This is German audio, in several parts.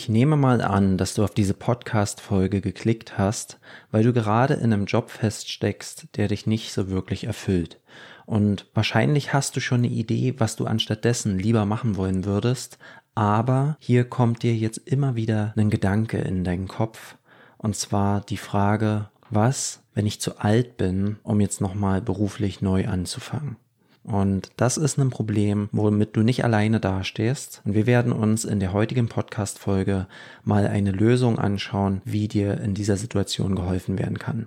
Ich nehme mal an, dass du auf diese Podcast-Folge geklickt hast, weil du gerade in einem Job feststeckst, der dich nicht so wirklich erfüllt. Und wahrscheinlich hast du schon eine Idee, was du anstattdessen lieber machen wollen würdest, aber hier kommt dir jetzt immer wieder ein Gedanke in deinen Kopf, und zwar die Frage, was, wenn ich zu alt bin, um jetzt nochmal beruflich neu anzufangen? Und das ist ein Problem, womit du nicht alleine dastehst. Und wir werden uns in der heutigen Podcast-Folge mal eine Lösung anschauen, wie dir in dieser Situation geholfen werden kann.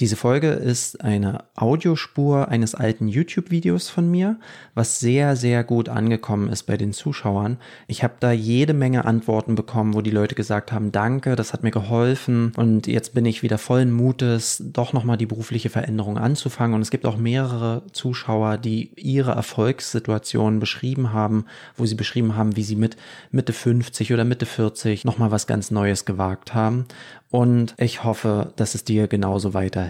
Diese Folge ist eine Audiospur eines alten YouTube-Videos von mir, was sehr, sehr gut angekommen ist bei den Zuschauern. Ich habe da jede Menge Antworten bekommen, wo die Leute gesagt haben, danke, das hat mir geholfen und jetzt bin ich wieder vollen Mutes, doch nochmal die berufliche Veränderung anzufangen. Und es gibt auch mehrere Zuschauer, die ihre Erfolgssituation beschrieben haben, wo sie beschrieben haben, wie sie mit Mitte 50 oder Mitte 40 nochmal was ganz Neues gewagt haben und ich hoffe, dass es dir genauso weiterhilft.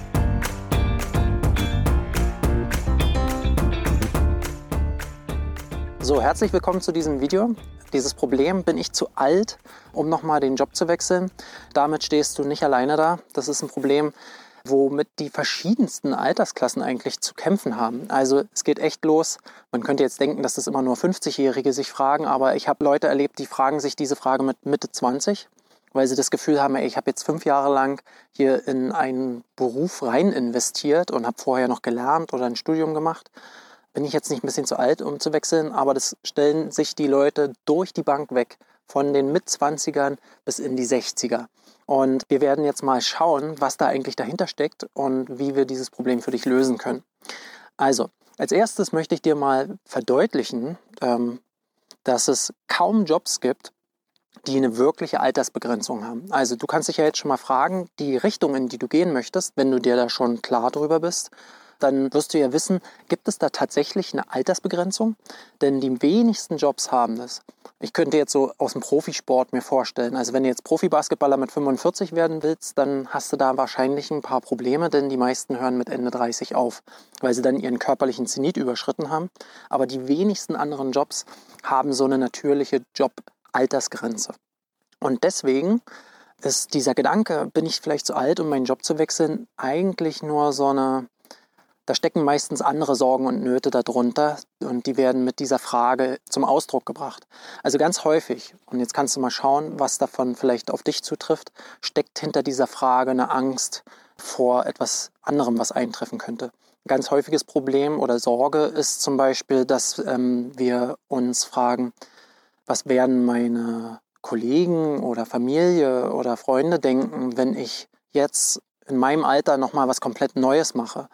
So, herzlich willkommen zu diesem Video. Dieses Problem, bin ich zu alt, um nochmal den Job zu wechseln? Damit stehst du nicht alleine da. Das ist ein Problem, womit die verschiedensten Altersklassen eigentlich zu kämpfen haben. Also es geht echt los. Man könnte jetzt denken, dass das immer nur 50-Jährige sich fragen, aber ich habe Leute erlebt, die fragen sich diese Frage mit Mitte 20, weil sie das Gefühl haben, ey, ich habe jetzt fünf Jahre lang hier in einen Beruf rein investiert und habe vorher noch gelernt oder ein Studium gemacht bin ich jetzt nicht ein bisschen zu alt, um zu wechseln, aber das stellen sich die Leute durch die Bank weg, von den Mitzwanzigern bis in die 60er. Und wir werden jetzt mal schauen, was da eigentlich dahinter steckt und wie wir dieses Problem für dich lösen können. Also, als erstes möchte ich dir mal verdeutlichen, ähm, dass es kaum Jobs gibt, die eine wirkliche Altersbegrenzung haben. Also du kannst dich ja jetzt schon mal fragen, die Richtung, in die du gehen möchtest, wenn du dir da schon klar drüber bist, dann wirst du ja wissen, gibt es da tatsächlich eine Altersbegrenzung? Denn die wenigsten Jobs haben das. Ich könnte jetzt so aus dem Profisport mir vorstellen, also wenn du jetzt Profibasketballer mit 45 werden willst, dann hast du da wahrscheinlich ein paar Probleme, denn die meisten hören mit Ende 30 auf, weil sie dann ihren körperlichen Zenit überschritten haben. Aber die wenigsten anderen Jobs haben so eine natürliche Jobaltersgrenze. Und deswegen ist dieser Gedanke, bin ich vielleicht zu alt, um meinen Job zu wechseln, eigentlich nur so eine da stecken meistens andere Sorgen und Nöte darunter und die werden mit dieser Frage zum Ausdruck gebracht. Also ganz häufig, und jetzt kannst du mal schauen, was davon vielleicht auf dich zutrifft, steckt hinter dieser Frage eine Angst vor etwas anderem, was eintreffen könnte. Ein ganz häufiges Problem oder Sorge ist zum Beispiel, dass ähm, wir uns fragen, was werden meine Kollegen oder Familie oder Freunde denken, wenn ich jetzt in meinem Alter nochmal was komplett Neues mache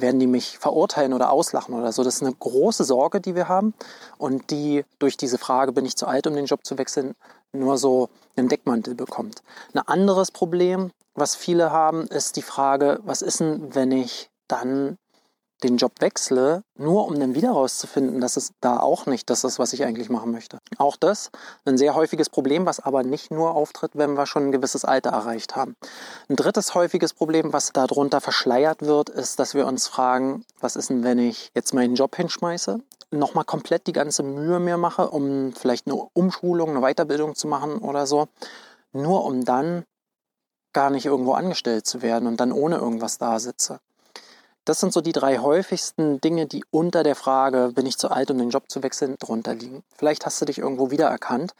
werden die mich verurteilen oder auslachen oder so. Das ist eine große Sorge, die wir haben und die durch diese Frage, bin ich zu alt, um den Job zu wechseln, nur so einen Deckmantel bekommt. Ein anderes Problem, was viele haben, ist die Frage, was ist denn, wenn ich dann den Job wechsle, nur um dann wieder rauszufinden, dass es da auch nicht das ist, was ich eigentlich machen möchte. Auch das ein sehr häufiges Problem, was aber nicht nur auftritt, wenn wir schon ein gewisses Alter erreicht haben. Ein drittes häufiges Problem, was darunter verschleiert wird, ist, dass wir uns fragen, was ist denn, wenn ich jetzt meinen Job hinschmeiße, nochmal komplett die ganze Mühe mir mache, um vielleicht eine Umschulung, eine Weiterbildung zu machen oder so, nur um dann gar nicht irgendwo angestellt zu werden und dann ohne irgendwas da sitze. Das sind so die drei häufigsten Dinge, die unter der Frage, bin ich zu alt, um den Job zu wechseln, drunter liegen. Vielleicht hast du dich irgendwo wiedererkannt.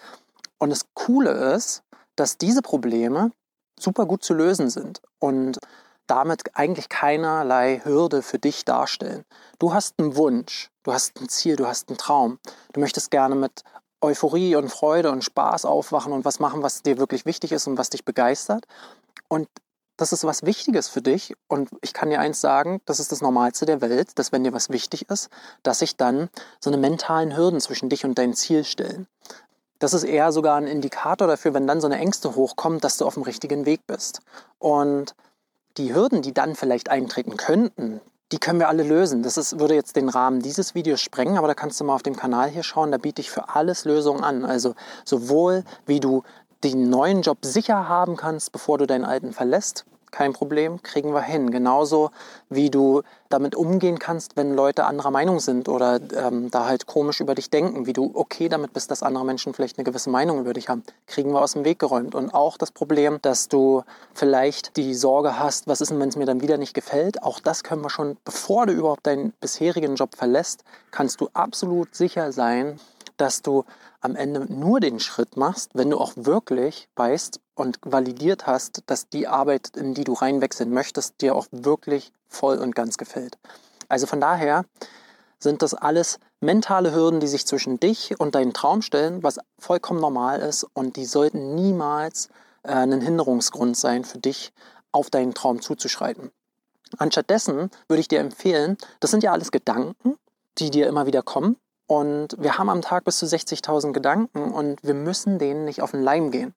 Und das Coole ist, dass diese Probleme super gut zu lösen sind und damit eigentlich keinerlei Hürde für dich darstellen. Du hast einen Wunsch, du hast ein Ziel, du hast einen Traum. Du möchtest gerne mit Euphorie und Freude und Spaß aufwachen und was machen, was dir wirklich wichtig ist und was dich begeistert. Und das ist was Wichtiges für dich. Und ich kann dir eins sagen, das ist das Normalste der Welt, dass wenn dir was wichtig ist, dass sich dann so eine mentalen Hürden zwischen dich und dein Ziel stellen. Das ist eher sogar ein Indikator dafür, wenn dann so eine Ängste hochkommt, dass du auf dem richtigen Weg bist. Und die Hürden, die dann vielleicht eintreten könnten, die können wir alle lösen. Das ist, würde jetzt den Rahmen dieses Videos sprengen, aber da kannst du mal auf dem Kanal hier schauen. Da biete ich für alles Lösungen an. Also sowohl wie du den neuen Job sicher haben kannst, bevor du deinen alten verlässt, kein Problem, kriegen wir hin. Genauso wie du damit umgehen kannst, wenn Leute anderer Meinung sind oder ähm, da halt komisch über dich denken, wie du okay damit bist, dass andere Menschen vielleicht eine gewisse Meinung über dich haben, kriegen wir aus dem Weg geräumt. Und auch das Problem, dass du vielleicht die Sorge hast, was ist denn, wenn es mir dann wieder nicht gefällt, auch das können wir schon, bevor du überhaupt deinen bisherigen Job verlässt, kannst du absolut sicher sein, dass du am Ende nur den Schritt machst, wenn du auch wirklich weißt und validiert hast, dass die Arbeit, in die du reinwechseln möchtest, dir auch wirklich voll und ganz gefällt. Also von daher sind das alles mentale Hürden, die sich zwischen dich und deinen Traum stellen, was vollkommen normal ist und die sollten niemals äh, ein Hinderungsgrund sein für dich, auf deinen Traum zuzuschreiten. Anstattdessen würde ich dir empfehlen, das sind ja alles Gedanken, die dir immer wieder kommen, und wir haben am Tag bis zu 60.000 Gedanken und wir müssen denen nicht auf den Leim gehen.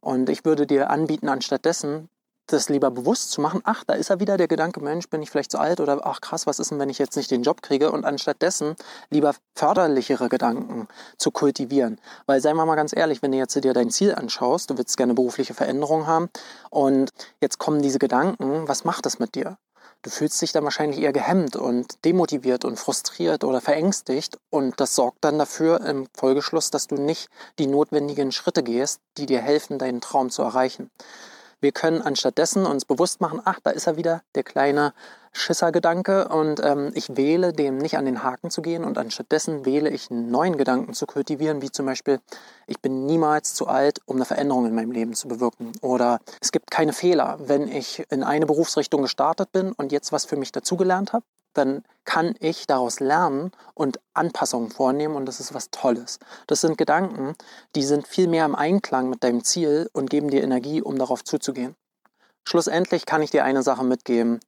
Und ich würde dir anbieten, anstattdessen das lieber bewusst zu machen, ach, da ist er wieder der Gedanke, Mensch, bin ich vielleicht zu alt oder ach krass, was ist denn, wenn ich jetzt nicht den Job kriege und anstattdessen lieber förderlichere Gedanken zu kultivieren. Weil seien wir mal ganz ehrlich, wenn du jetzt dir dein Ziel anschaust, du willst gerne berufliche Veränderungen haben und jetzt kommen diese Gedanken, was macht das mit dir? Du fühlst dich dann wahrscheinlich eher gehemmt und demotiviert und frustriert oder verängstigt und das sorgt dann dafür im Folgeschluss, dass du nicht die notwendigen Schritte gehst, die dir helfen, deinen Traum zu erreichen. Wir können anstattdessen uns bewusst machen, ach, da ist er wieder, der kleine Schissergedanke und ähm, ich wähle dem nicht an den Haken zu gehen und anstattdessen wähle ich einen neuen Gedanken zu kultivieren, wie zum Beispiel, ich bin niemals zu alt, um eine Veränderung in meinem Leben zu bewirken oder es gibt keine Fehler, wenn ich in eine Berufsrichtung gestartet bin und jetzt was für mich dazugelernt habe, dann kann ich daraus lernen und Anpassungen vornehmen und das ist was Tolles. Das sind Gedanken, die sind viel mehr im Einklang mit deinem Ziel und geben dir Energie, um darauf zuzugehen. Schlussendlich kann ich dir eine Sache mitgeben.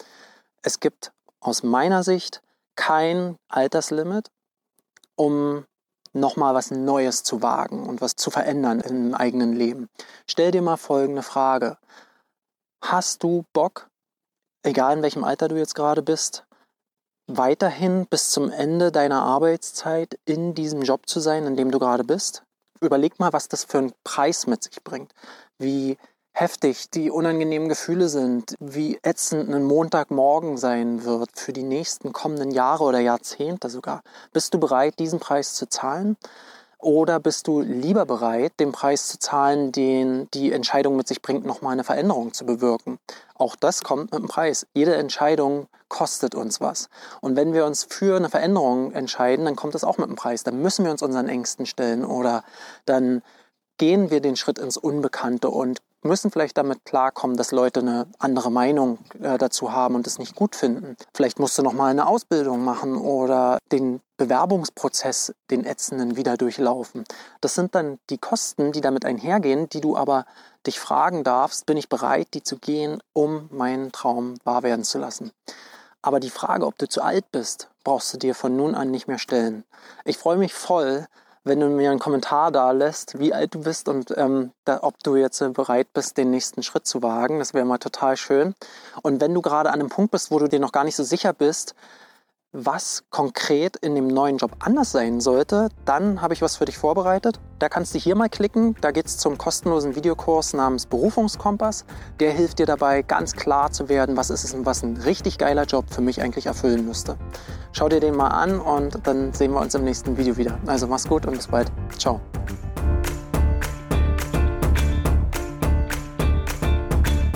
Es gibt aus meiner Sicht kein Alterslimit, um nochmal was Neues zu wagen und was zu verändern im eigenen Leben. Stell dir mal folgende Frage. Hast du Bock, egal in welchem Alter du jetzt gerade bist, weiterhin bis zum Ende deiner Arbeitszeit in diesem Job zu sein, in dem du gerade bist? Überleg mal, was das für einen Preis mit sich bringt. Wie heftig die unangenehmen Gefühle sind, wie ätzend ein Montagmorgen sein wird für die nächsten kommenden Jahre oder Jahrzehnte sogar. Bist du bereit, diesen Preis zu zahlen? Oder bist du lieber bereit, den Preis zu zahlen, den die Entscheidung mit sich bringt, nochmal eine Veränderung zu bewirken? Auch das kommt mit dem Preis. Jede Entscheidung kostet uns was. Und wenn wir uns für eine Veränderung entscheiden, dann kommt das auch mit dem Preis. Dann müssen wir uns unseren Ängsten stellen oder dann gehen wir den Schritt ins Unbekannte und müssen vielleicht damit klarkommen, dass Leute eine andere Meinung äh, dazu haben und es nicht gut finden. Vielleicht musst du noch mal eine Ausbildung machen oder den Bewerbungsprozess, den ätzenden, wieder durchlaufen. Das sind dann die Kosten, die damit einhergehen, die du aber dich fragen darfst, bin ich bereit, die zu gehen, um meinen Traum wahr werden zu lassen. Aber die Frage, ob du zu alt bist, brauchst du dir von nun an nicht mehr stellen. Ich freue mich voll, wenn du mir einen Kommentar da lässt, wie alt du bist und ähm, da, ob du jetzt äh, bereit bist, den nächsten Schritt zu wagen. Das wäre mal total schön. Und wenn du gerade an einem Punkt bist, wo du dir noch gar nicht so sicher bist, was konkret in dem neuen Job anders sein sollte, dann habe ich was für dich vorbereitet. Da kannst du hier mal klicken. Da geht es zum kostenlosen Videokurs namens Berufungskompass. Der hilft dir dabei, ganz klar zu werden, was ist es und was ein richtig geiler Job für mich eigentlich erfüllen müsste. Schau dir den mal an und dann sehen wir uns im nächsten Video wieder. Also mach's gut und bis bald. Ciao.